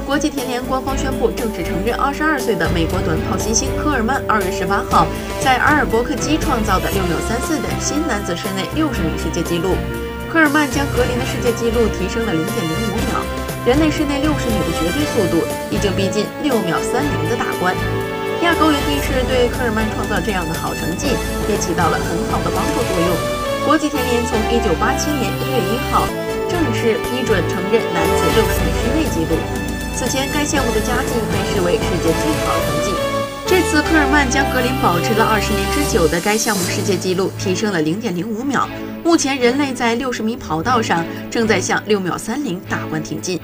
国际田联官方宣布正式承认22岁的美国短跑新星科尔曼2月18号在阿尔伯克基创造的6秒34的新男子室内60米世界纪录。科尔曼将格林的世界纪录提升了0.05秒，人类室内60米的绝对速度已经逼近6秒30的大关。亚高原地势对科尔曼创造这样的好成绩也起到了很好的帮助作用。国际田联从1987年1月1号正式批准承认男子60米室内纪录。此前该项目的佳绩被视为世界最好成绩。这次科尔曼将格林保持了二十年之久的该项目世界纪录提升了零点零五秒。目前，人类在六十米跑道上正在向六秒三零大关挺进。